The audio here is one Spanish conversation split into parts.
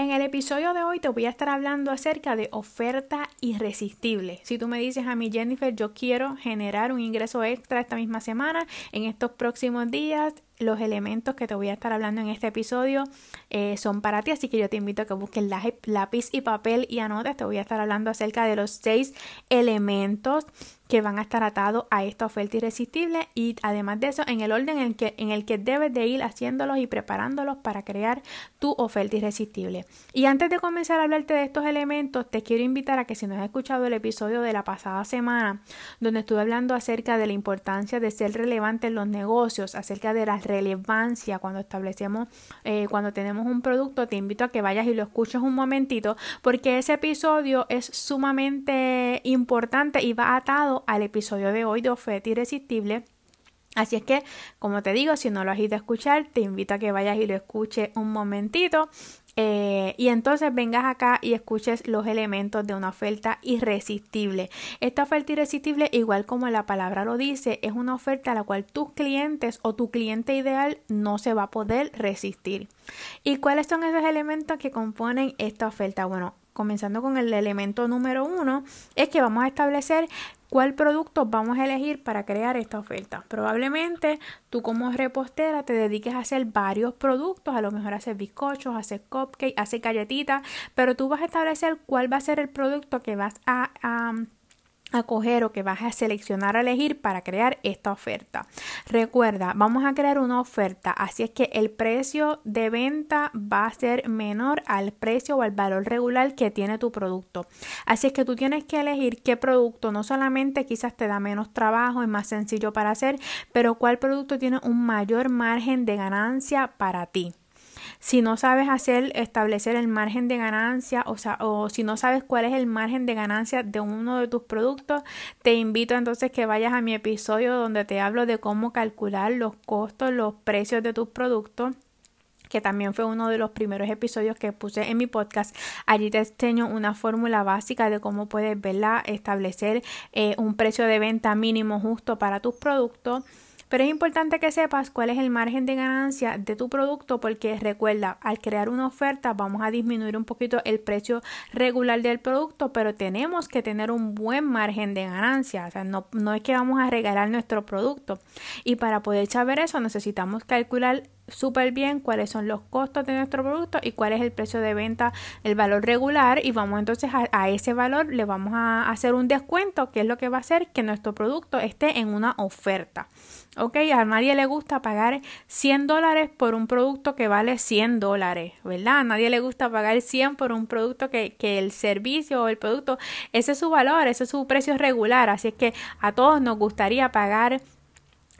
En el episodio de hoy te voy a estar hablando acerca de oferta irresistible. Si tú me dices a mí, Jennifer, yo quiero generar un ingreso extra esta misma semana, en estos próximos días, los elementos que te voy a estar hablando en este episodio eh, son para ti, así que yo te invito a que busques lápiz y papel y anotes. Te voy a estar hablando acerca de los seis elementos que van a estar atados a esta oferta irresistible y además de eso en el orden en el que, en el que debes de ir haciéndolos y preparándolos para crear tu oferta irresistible. Y antes de comenzar a hablarte de estos elementos, te quiero invitar a que si no has escuchado el episodio de la pasada semana, donde estuve hablando acerca de la importancia de ser relevante en los negocios, acerca de las relevancia cuando establecemos, eh, cuando tenemos un producto, te invito a que vayas y lo escuches un momentito porque ese episodio es sumamente importante y va atado al episodio de hoy de oferta irresistible. Así es que, como te digo, si no lo has ido a escuchar, te invito a que vayas y lo escuches un momentito eh, y entonces vengas acá y escuches los elementos de una oferta irresistible. Esta oferta irresistible, igual como la palabra lo dice, es una oferta a la cual tus clientes o tu cliente ideal no se va a poder resistir. ¿Y cuáles son esos elementos que componen esta oferta? Bueno, comenzando con el elemento número uno, es que vamos a establecer cuál producto vamos a elegir para crear esta oferta. Probablemente tú como repostera te dediques a hacer varios productos, a lo mejor hacer bizcochos, hacer cupcakes, hacer galletitas, pero tú vas a establecer cuál va a ser el producto que vas a a coger o que vas a seleccionar a elegir para crear esta oferta. Recuerda, vamos a crear una oferta, así es que el precio de venta va a ser menor al precio o al valor regular que tiene tu producto. Así es que tú tienes que elegir qué producto, no solamente quizás te da menos trabajo, es más sencillo para hacer, pero cuál producto tiene un mayor margen de ganancia para ti. Si no sabes hacer, establecer el margen de ganancia, o, sea, o si no sabes cuál es el margen de ganancia de uno de tus productos, te invito entonces que vayas a mi episodio donde te hablo de cómo calcular los costos, los precios de tus productos que también fue uno de los primeros episodios que puse en mi podcast. Allí te enseño una fórmula básica de cómo puedes verla, establecer eh, un precio de venta mínimo justo para tus productos pero es importante que sepas cuál es el margen de ganancia de tu producto porque recuerda, al crear una oferta vamos a disminuir un poquito el precio regular del producto, pero tenemos que tener un buen margen de ganancia. O sea, no, no es que vamos a regalar nuestro producto. Y para poder saber eso necesitamos calcular súper bien cuáles son los costos de nuestro producto y cuál es el precio de venta, el valor regular y vamos entonces a, ese valor le vamos a hacer un descuento que es lo que va a hacer que nuestro producto esté en una oferta. Ok, a nadie le gusta pagar 100 dólares por un producto que vale 100 dólares, ¿verdad? A nadie le gusta pagar 100 por un producto que, que el servicio o el producto, ese es su valor, ese es su precio regular. Así es que a todos nos gustaría pagar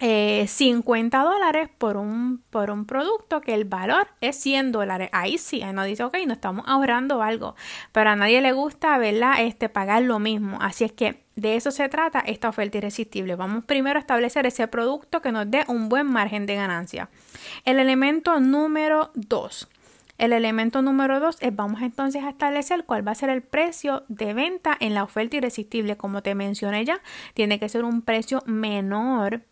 eh, 50 dólares por un, por un producto que el valor es 100 dólares. Ahí sí, ahí nos dice, ok, nos estamos ahorrando algo. Pero a nadie le gusta, ¿verdad? Este, pagar lo mismo. Así es que de eso se trata esta oferta irresistible. Vamos primero a establecer ese producto que nos dé un buen margen de ganancia. El elemento número 2. El elemento número 2 es vamos entonces a establecer cuál va a ser el precio de venta en la oferta irresistible. Como te mencioné ya, tiene que ser un precio menor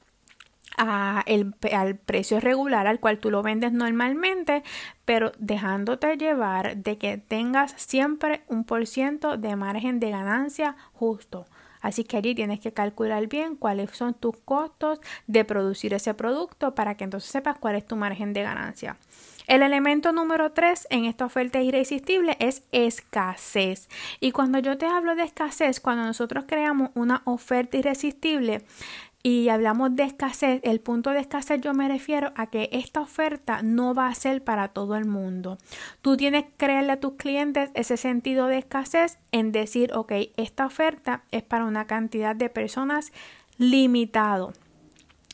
al precio regular al cual tú lo vendes normalmente, pero dejándote llevar de que tengas siempre un por ciento de margen de ganancia justo. Así que allí tienes que calcular bien cuáles son tus costos de producir ese producto para que entonces sepas cuál es tu margen de ganancia. El elemento número 3 en esta oferta irresistible es escasez. Y cuando yo te hablo de escasez, cuando nosotros creamos una oferta irresistible, y hablamos de escasez, el punto de escasez yo me refiero a que esta oferta no va a ser para todo el mundo. Tú tienes que creerle a tus clientes ese sentido de escasez en decir, ok, esta oferta es para una cantidad de personas limitado.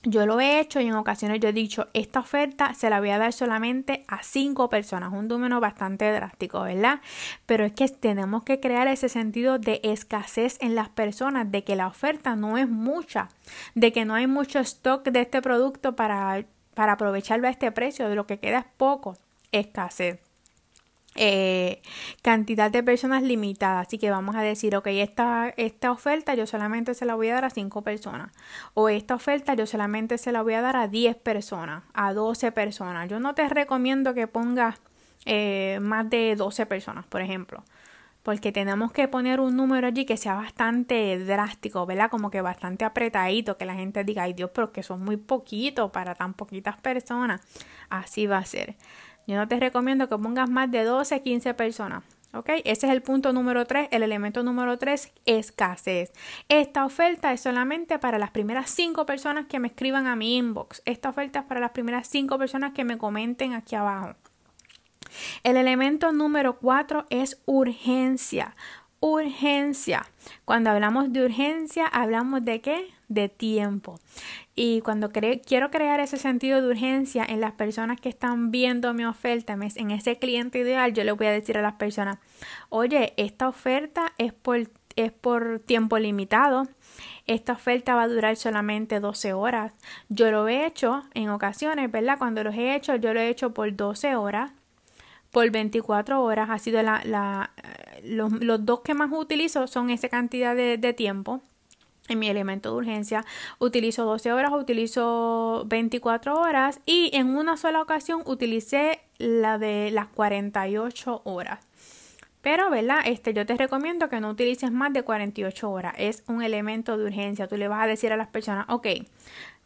Yo lo he hecho y en ocasiones yo he dicho, esta oferta se la voy a dar solamente a cinco personas, un número bastante drástico, ¿verdad? Pero es que tenemos que crear ese sentido de escasez en las personas, de que la oferta no es mucha, de que no hay mucho stock de este producto para, para aprovecharlo a este precio, de lo que queda es poco, escasez. Eh, cantidad de personas limitada. Así que vamos a decir, ok, esta, esta oferta yo solamente se la voy a dar a 5 personas. O esta oferta yo solamente se la voy a dar a 10 personas, a 12 personas. Yo no te recomiendo que pongas eh, más de 12 personas, por ejemplo. Porque tenemos que poner un número allí que sea bastante drástico, ¿verdad? Como que bastante apretadito, que la gente diga, ay Dios, pero que son muy poquitos para tan poquitas personas. Así va a ser. Yo no te recomiendo que pongas más de 12, 15 personas. ¿Ok? Ese es el punto número 3. El elemento número 3, escasez. Esta oferta es solamente para las primeras 5 personas que me escriban a mi inbox. Esta oferta es para las primeras 5 personas que me comenten aquí abajo. El elemento número 4 es urgencia. Urgencia. Cuando hablamos de urgencia, hablamos de qué? De tiempo. Y cuando quiero crear ese sentido de urgencia en las personas que están viendo mi oferta, en ese cliente ideal, yo le voy a decir a las personas, oye, esta oferta es por, tiempo limitado. Esta oferta va a durar solamente 12 horas. Yo lo he hecho en ocasiones, ¿verdad? Cuando los he hecho, yo lo he hecho por 12 horas, por 24 horas. Ha sido la, la los, los, dos que más utilizo son esa cantidad de, de tiempo en mi elemento de urgencia utilizo 12 horas, utilizo 24 horas y en una sola ocasión utilicé la de las 48 horas. Pero, ¿verdad? Este, yo te recomiendo que no utilices más de 48 horas. Es un elemento de urgencia. Tú le vas a decir a las personas, ok,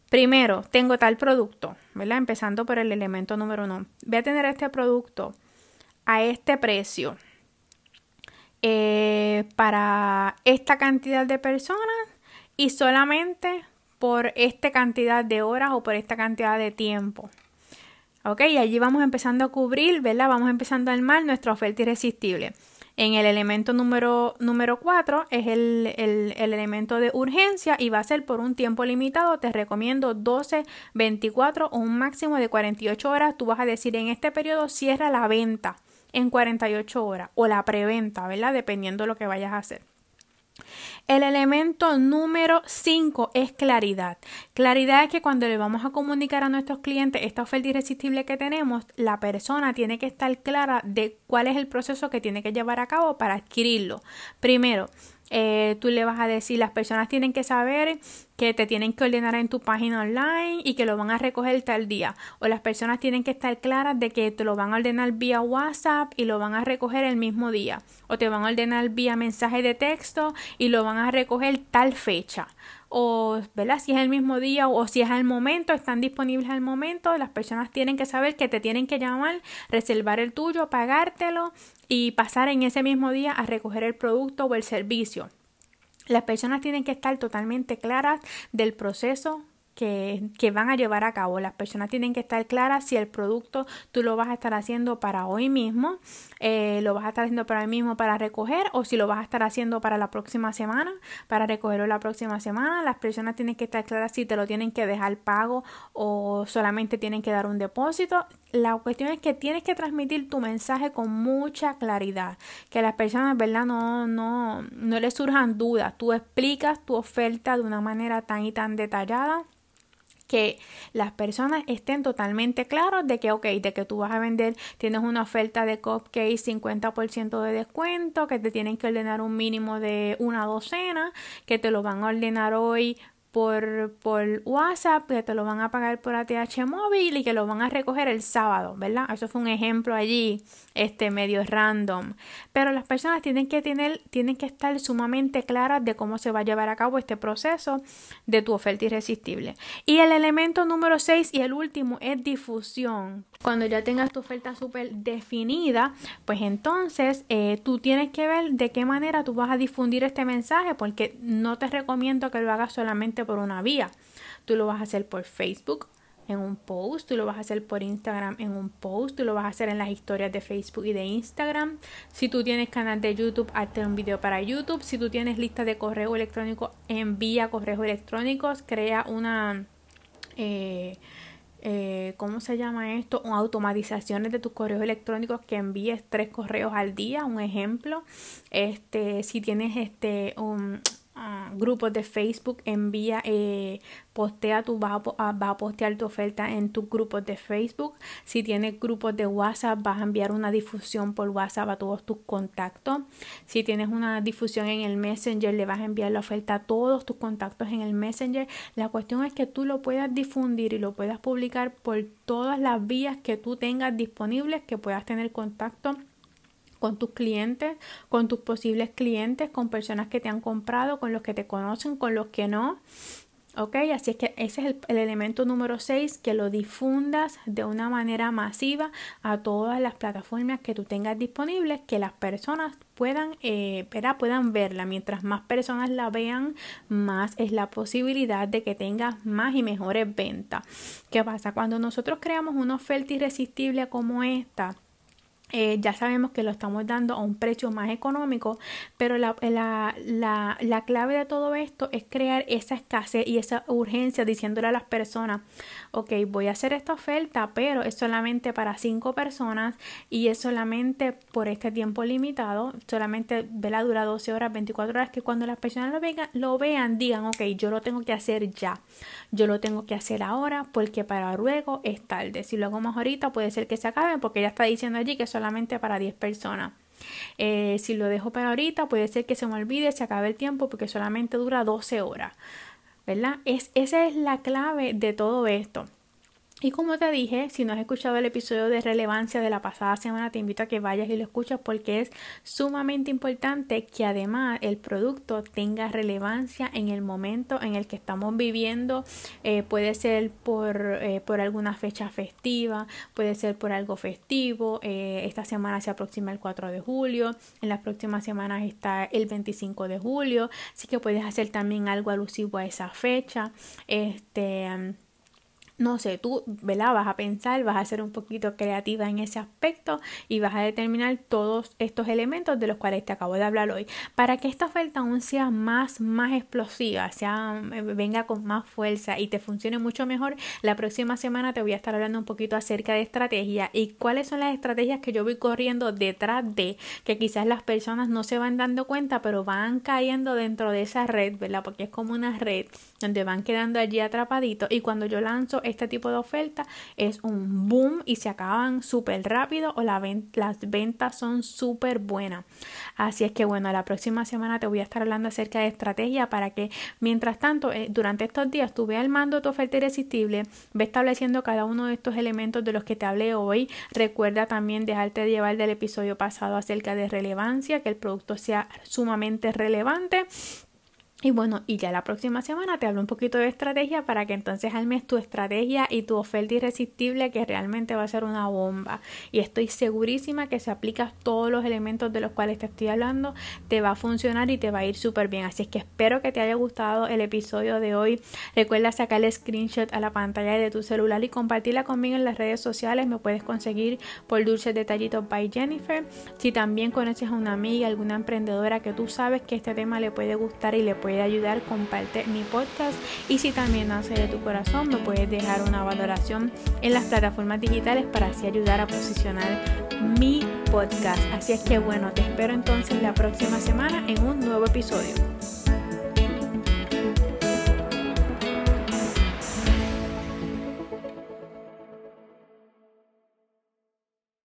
primero tengo tal producto, ¿verdad? Empezando por el elemento número uno. Voy a tener este producto a este precio. Eh, para esta cantidad de personas y solamente por esta cantidad de horas o por esta cantidad de tiempo. Ok, y allí vamos empezando a cubrir, ¿verdad? Vamos empezando a armar nuestra oferta irresistible. En el elemento número, número 4 es el, el, el, elemento de urgencia y va a ser por un tiempo limitado. Te recomiendo 12, 24 o un máximo de 48 horas. Tú vas a decir en este periodo cierra la venta en 48 horas o la preventa, ¿verdad? Dependiendo de lo que vayas a hacer. El elemento número 5 es claridad. Claridad es que cuando le vamos a comunicar a nuestros clientes esta oferta irresistible que tenemos, la persona tiene que estar clara de cuál es el proceso que tiene que llevar a cabo para adquirirlo. Primero, eh, tú le vas a decir, las personas tienen que saber que te tienen que ordenar en tu página online y que lo van a recoger tal día. O las personas tienen que estar claras de que te lo van a ordenar vía WhatsApp y lo van a recoger el mismo día. O te van a ordenar vía mensaje de texto y lo van a recoger tal fecha o ¿verdad? si es el mismo día o si es al momento, están disponibles al momento, las personas tienen que saber que te tienen que llamar, reservar el tuyo, pagártelo y pasar en ese mismo día a recoger el producto o el servicio. Las personas tienen que estar totalmente claras del proceso que, van a llevar a cabo. Las personas tienen que estar claras si el producto tú lo vas a estar haciendo para hoy mismo, eh, lo vas a estar haciendo para hoy mismo para recoger o si lo vas a estar haciendo para la próxima semana, para recogerlo la próxima semana. Las personas tienen que estar claras si te lo tienen que dejar pago o solamente tienen que dar un depósito. La cuestión es que tienes que transmitir tu mensaje con mucha claridad, que a las personas, ¿verdad? No, no, no les surjan dudas. Tú explicas tu oferta de una manera tan y tan detallada que las personas estén totalmente claros de que, ok, de que tú vas a vender, tienes una oferta de cupcakes 50% de descuento, que te tienen que ordenar un mínimo de una docena, que te lo van a ordenar hoy por, por WhatsApp, que te lo van a pagar por ATH móvil y que lo van a recoger el sábado, ¿verdad? Eso fue un ejemplo allí, este medio random. Pero las personas tienen que tener, tienen que estar sumamente claras de cómo se va a llevar a cabo este proceso de tu oferta irresistible. Y el elemento número 6 y el último es difusión. Cuando ya tengas tu oferta súper definida, pues entonces eh, tú tienes que ver de qué manera tú vas a difundir este mensaje, porque no te recomiendo que lo hagas solamente por una vía. Tú lo vas a hacer por Facebook en un post, tú lo vas a hacer por Instagram en un post, tú lo vas a hacer en las historias de Facebook y de Instagram. Si tú tienes canal de YouTube, hazte un video para YouTube. Si tú tienes lista de correo electrónico, envía correos electrónicos, crea una eh, eh, ¿cómo se llama esto? Automatizaciones de tus correos electrónicos que envíes tres correos al día, un ejemplo. Este, si tienes este un, grupos de Facebook, envía, eh, postea tu, vas a, a, postear tu oferta en tus grupos de Facebook. Si tienes grupos de WhatsApp, vas a enviar una difusión por WhatsApp a todos tus contactos. Si tienes una difusión en el Messenger, le vas a enviar la oferta a todos tus contactos en el Messenger. La cuestión es que tú lo puedas difundir y lo puedas publicar por todas las vías que tú tengas disponibles, que puedas tener contacto con tus clientes, con tus posibles clientes, con personas que te han comprado, con los que te conocen, con los que no. ¿Ok? Así es que ese es el, el elemento número 6, que lo difundas de una manera masiva a todas las plataformas que tú tengas disponibles, que las personas puedan, eh, puedan verla. Mientras más personas la vean, más es la posibilidad de que tengas más y mejores ventas. ¿Qué pasa? Cuando nosotros creamos una oferta irresistible como esta, eh, ya sabemos que lo estamos dando a un precio más económico, pero la, la, la, la, clave de todo esto es crear esa escasez y esa urgencia diciéndole a las personas, ok, voy a hacer esta oferta, pero es solamente para cinco personas y es solamente por este tiempo limitado, solamente vela dura 12 horas, 24 horas, que cuando las personas lo vean, lo vean, digan, ok, yo lo tengo que hacer ya, yo lo tengo que hacer ahora porque para luego es tarde, si lo hago más ahorita puede ser que se acabe porque ya está diciendo allí que eso solamente para 10 personas. Eh, si lo dejo para ahorita, puede ser que se me olvide, se acabe el tiempo porque solamente dura 12 horas. ¿Verdad? Es, esa es la clave de todo esto. Y como te dije, si no has escuchado el episodio de relevancia de la pasada semana, te invito a que vayas y lo escuches porque es sumamente importante que además el producto tenga relevancia en el momento en el que estamos viviendo. Eh, puede ser por, eh, por alguna fecha festiva, puede ser por algo festivo. Eh, esta semana se aproxima el 4 de julio, en las próximas semanas está el 25 de julio, así que puedes hacer también algo alusivo a esa fecha. Este no sé, tú, ¿verdad? Vas a pensar, vas a ser un poquito creativa en ese aspecto y vas a determinar todos estos elementos de los cuales te acabo de hablar hoy. Para que esta oferta aún sea más, más explosiva, sea, eh, venga con más fuerza y te funcione mucho mejor, la próxima semana te voy a estar hablando un poquito acerca de estrategia y cuáles son las estrategias que yo voy corriendo detrás de, que quizás las personas no se van dando cuenta, pero van cayendo dentro de esa red, ¿verdad? Porque es como una red donde van quedando allí atrapaditos y cuando yo lanzo este tipo de oferta es un boom y se acaban súper rápido o la las ventas son súper buenas. Así es que bueno, la próxima semana te voy a estar hablando acerca de estrategia para que mientras tanto eh, durante estos días tú veas el mando tu oferta irresistible, ve estableciendo cada uno de estos elementos de los que te hablé hoy. Recuerda también dejarte de llevar del episodio pasado acerca de relevancia, que el producto sea sumamente relevante y bueno, y ya la próxima semana te hablo un poquito de estrategia para que entonces almes tu estrategia y tu oferta irresistible que realmente va a ser una bomba. Y estoy segurísima que si aplicas todos los elementos de los cuales te estoy hablando, te va a funcionar y te va a ir súper bien. Así es que espero que te haya gustado el episodio de hoy. Recuerda sacarle screenshot a la pantalla de tu celular y compartirla conmigo en las redes sociales. Me puedes conseguir por Dulces Detallitos by Jennifer. Si también conoces a una amiga, alguna emprendedora que tú sabes que este tema le puede gustar y le puede puede ayudar, comparte mi podcast y si también nace de tu corazón me puedes dejar una valoración en las plataformas digitales para así ayudar a posicionar mi podcast. Así es que bueno, te espero entonces la próxima semana en un nuevo episodio.